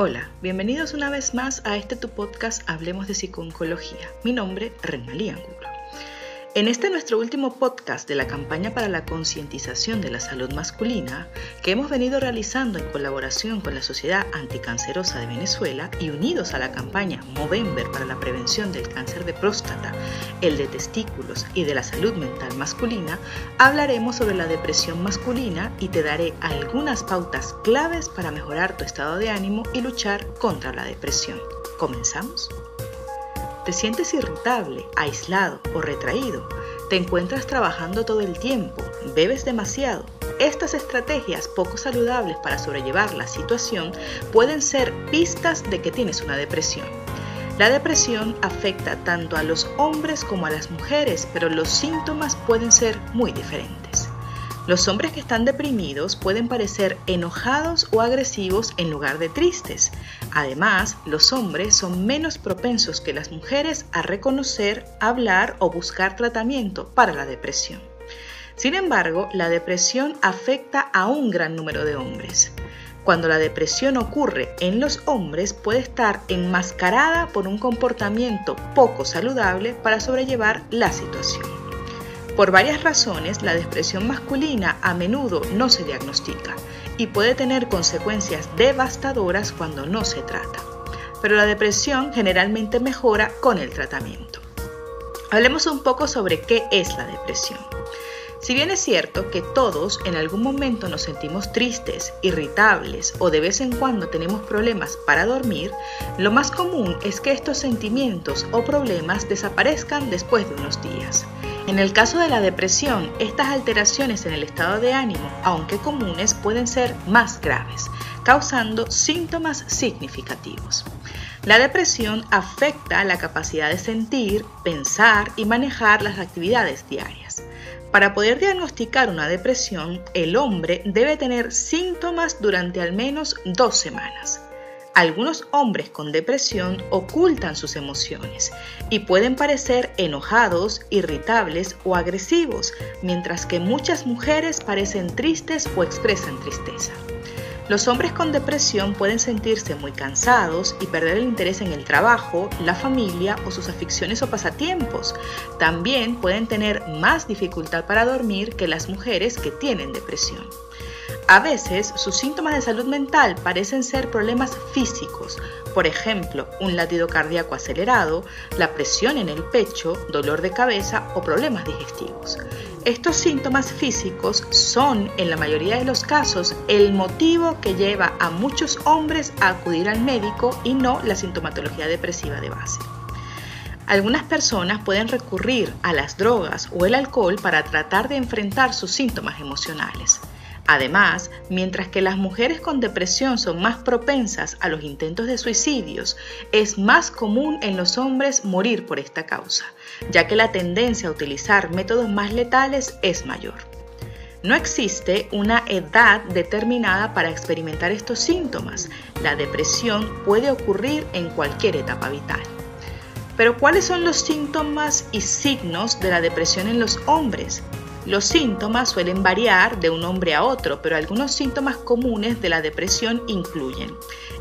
Hola, bienvenidos una vez más a este tu podcast Hablemos de Psiconcología. Mi nombre, Renalí Angulo. En este nuestro último podcast de la campaña para la concientización de la salud masculina, que hemos venido realizando en colaboración con la Sociedad Anticancerosa de Venezuela y unidos a la campaña Movember para la prevención del cáncer de próstata, el de testículos y de la salud mental masculina, hablaremos sobre la depresión masculina y te daré algunas pautas claves para mejorar tu estado de ánimo y luchar contra la depresión. ¿Comenzamos? ¿Te sientes irritable, aislado o retraído? ¿Te encuentras trabajando todo el tiempo? ¿Bebes demasiado? Estas estrategias poco saludables para sobrellevar la situación pueden ser pistas de que tienes una depresión. La depresión afecta tanto a los hombres como a las mujeres, pero los síntomas pueden ser muy diferentes. Los hombres que están deprimidos pueden parecer enojados o agresivos en lugar de tristes. Además, los hombres son menos propensos que las mujeres a reconocer, hablar o buscar tratamiento para la depresión. Sin embargo, la depresión afecta a un gran número de hombres. Cuando la depresión ocurre en los hombres puede estar enmascarada por un comportamiento poco saludable para sobrellevar la situación. Por varias razones, la depresión masculina a menudo no se diagnostica y puede tener consecuencias devastadoras cuando no se trata. Pero la depresión generalmente mejora con el tratamiento. Hablemos un poco sobre qué es la depresión. Si bien es cierto que todos en algún momento nos sentimos tristes, irritables o de vez en cuando tenemos problemas para dormir, lo más común es que estos sentimientos o problemas desaparezcan después de unos días. En el caso de la depresión, estas alteraciones en el estado de ánimo, aunque comunes, pueden ser más graves, causando síntomas significativos. La depresión afecta la capacidad de sentir, pensar y manejar las actividades diarias. Para poder diagnosticar una depresión, el hombre debe tener síntomas durante al menos dos semanas. Algunos hombres con depresión ocultan sus emociones y pueden parecer enojados, irritables o agresivos, mientras que muchas mujeres parecen tristes o expresan tristeza. Los hombres con depresión pueden sentirse muy cansados y perder el interés en el trabajo, la familia o sus aficiones o pasatiempos. También pueden tener más dificultad para dormir que las mujeres que tienen depresión. A veces sus síntomas de salud mental parecen ser problemas físicos, por ejemplo, un latido cardíaco acelerado, la presión en el pecho, dolor de cabeza o problemas digestivos. Estos síntomas físicos son, en la mayoría de los casos, el motivo que lleva a muchos hombres a acudir al médico y no la sintomatología depresiva de base. Algunas personas pueden recurrir a las drogas o el alcohol para tratar de enfrentar sus síntomas emocionales. Además, mientras que las mujeres con depresión son más propensas a los intentos de suicidios, es más común en los hombres morir por esta causa, ya que la tendencia a utilizar métodos más letales es mayor. No existe una edad determinada para experimentar estos síntomas. La depresión puede ocurrir en cualquier etapa vital. Pero ¿cuáles son los síntomas y signos de la depresión en los hombres? Los síntomas suelen variar de un hombre a otro, pero algunos síntomas comunes de la depresión incluyen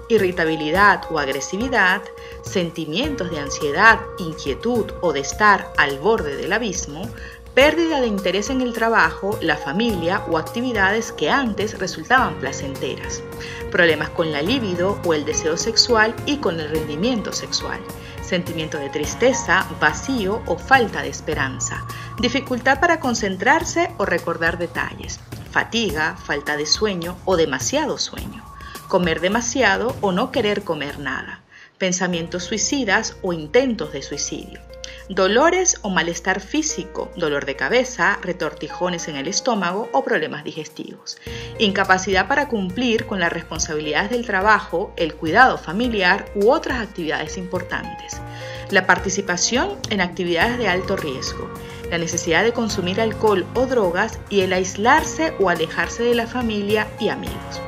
irritabilidad o agresividad, sentimientos de ansiedad, inquietud o de estar al borde del abismo, pérdida de interés en el trabajo, la familia o actividades que antes resultaban placenteras, problemas con la libido o el deseo sexual y con el rendimiento sexual, sentimiento de tristeza, vacío o falta de esperanza, dificultad para concentrarse o recordar detalles, fatiga, falta de sueño o demasiado sueño, comer demasiado o no querer comer nada, pensamientos suicidas o intentos de suicidio, dolores o malestar físico, dolor de cabeza, retortijones en el estómago o problemas digestivos, incapacidad para cumplir con las responsabilidades del trabajo, el cuidado familiar u otras actividades importantes, la participación en actividades de alto riesgo, la necesidad de consumir alcohol o drogas y el aislarse o alejarse de la familia y amigos.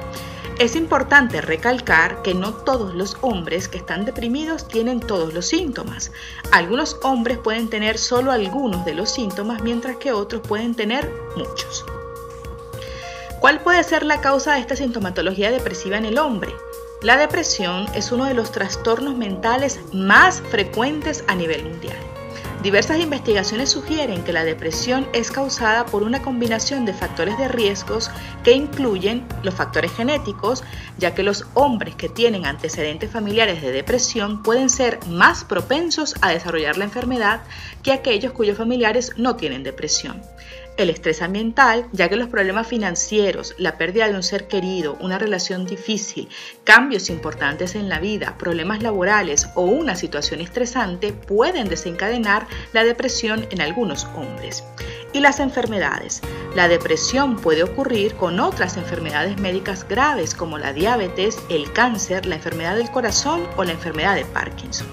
Es importante recalcar que no todos los hombres que están deprimidos tienen todos los síntomas. Algunos hombres pueden tener solo algunos de los síntomas mientras que otros pueden tener muchos. ¿Cuál puede ser la causa de esta sintomatología depresiva en el hombre? La depresión es uno de los trastornos mentales más frecuentes a nivel mundial. Diversas investigaciones sugieren que la depresión es causada por una combinación de factores de riesgos que incluyen los factores genéticos, ya que los hombres que tienen antecedentes familiares de depresión pueden ser más propensos a desarrollar la enfermedad que aquellos cuyos familiares no tienen depresión el estrés ambiental, ya que los problemas financieros, la pérdida de un ser querido, una relación difícil, cambios importantes en la vida, problemas laborales o una situación estresante pueden desencadenar la depresión en algunos hombres. Y las enfermedades. La depresión puede ocurrir con otras enfermedades médicas graves como la diabetes, el cáncer, la enfermedad del corazón o la enfermedad de Parkinson.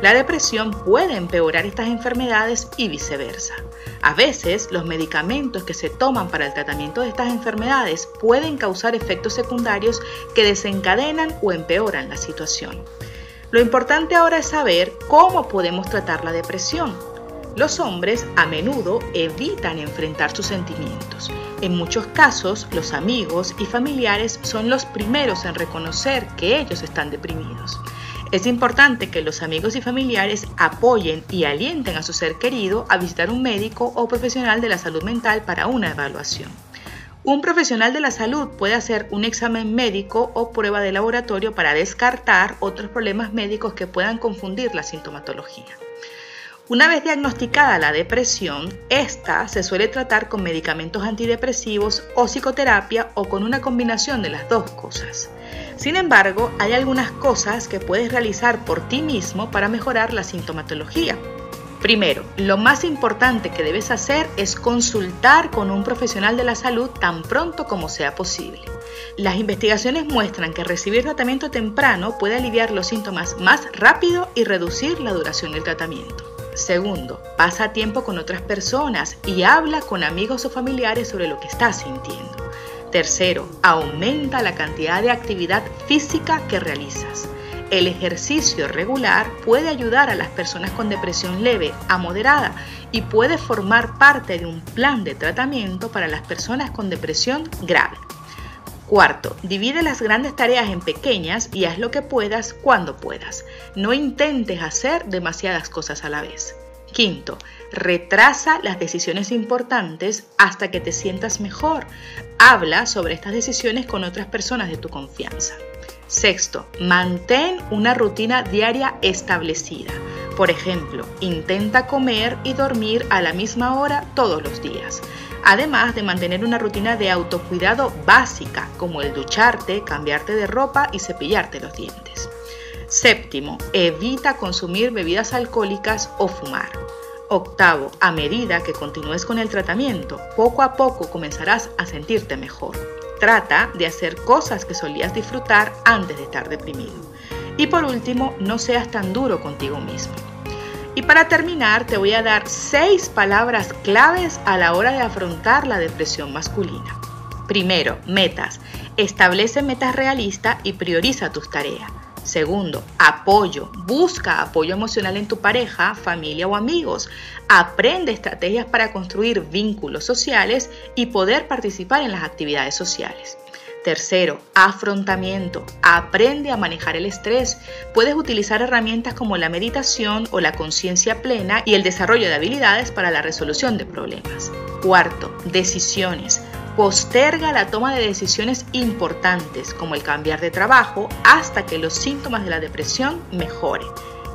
La depresión puede empeorar estas enfermedades y viceversa. A veces, los medicamentos que se toman para el tratamiento de estas enfermedades pueden causar efectos secundarios que desencadenan o empeoran la situación. Lo importante ahora es saber cómo podemos tratar la depresión. Los hombres a menudo evitan enfrentar sus sentimientos. En muchos casos, los amigos y familiares son los primeros en reconocer que ellos están deprimidos. Es importante que los amigos y familiares apoyen y alienten a su ser querido a visitar un médico o profesional de la salud mental para una evaluación. Un profesional de la salud puede hacer un examen médico o prueba de laboratorio para descartar otros problemas médicos que puedan confundir la sintomatología. Una vez diagnosticada la depresión, esta se suele tratar con medicamentos antidepresivos o psicoterapia o con una combinación de las dos cosas. Sin embargo, hay algunas cosas que puedes realizar por ti mismo para mejorar la sintomatología. Primero, lo más importante que debes hacer es consultar con un profesional de la salud tan pronto como sea posible. Las investigaciones muestran que recibir tratamiento temprano puede aliviar los síntomas más rápido y reducir la duración del tratamiento. Segundo, pasa tiempo con otras personas y habla con amigos o familiares sobre lo que estás sintiendo. Tercero, aumenta la cantidad de actividad física que realizas. El ejercicio regular puede ayudar a las personas con depresión leve a moderada y puede formar parte de un plan de tratamiento para las personas con depresión grave. Cuarto, divide las grandes tareas en pequeñas y haz lo que puedas cuando puedas. No intentes hacer demasiadas cosas a la vez. Quinto, retrasa las decisiones importantes hasta que te sientas mejor. Habla sobre estas decisiones con otras personas de tu confianza. Sexto, mantén una rutina diaria establecida. Por ejemplo, intenta comer y dormir a la misma hora todos los días además de mantener una rutina de autocuidado básica como el ducharte, cambiarte de ropa y cepillarte los dientes. Séptimo, evita consumir bebidas alcohólicas o fumar. Octavo, a medida que continúes con el tratamiento, poco a poco comenzarás a sentirte mejor. Trata de hacer cosas que solías disfrutar antes de estar deprimido. Y por último, no seas tan duro contigo mismo. Y para terminar, te voy a dar seis palabras claves a la hora de afrontar la depresión masculina. Primero, metas. Establece metas realistas y prioriza tus tareas. Segundo, apoyo. Busca apoyo emocional en tu pareja, familia o amigos. Aprende estrategias para construir vínculos sociales y poder participar en las actividades sociales. Tercero, afrontamiento. Aprende a manejar el estrés. Puedes utilizar herramientas como la meditación o la conciencia plena y el desarrollo de habilidades para la resolución de problemas. Cuarto, decisiones. Posterga la toma de decisiones importantes como el cambiar de trabajo hasta que los síntomas de la depresión mejoren.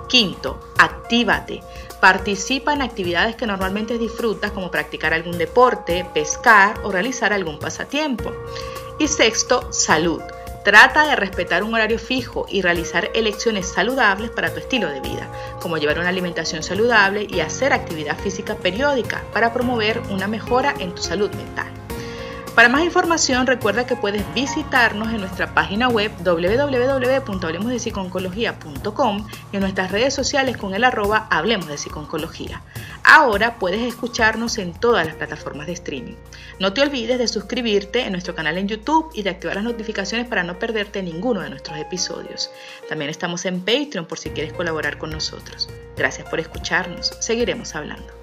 Quinto, actívate. Participa en actividades que normalmente disfrutas como practicar algún deporte, pescar o realizar algún pasatiempo. Y sexto, salud. Trata de respetar un horario fijo y realizar elecciones saludables para tu estilo de vida, como llevar una alimentación saludable y hacer actividad física periódica para promover una mejora en tu salud mental. Para más información recuerda que puedes visitarnos en nuestra página web www.hablemosdepsiconcología.com y en nuestras redes sociales con el arroba Hablemos de Psiconcología. Ahora puedes escucharnos en todas las plataformas de streaming. No te olvides de suscribirte en nuestro canal en YouTube y de activar las notificaciones para no perderte ninguno de nuestros episodios. También estamos en Patreon por si quieres colaborar con nosotros. Gracias por escucharnos. Seguiremos hablando.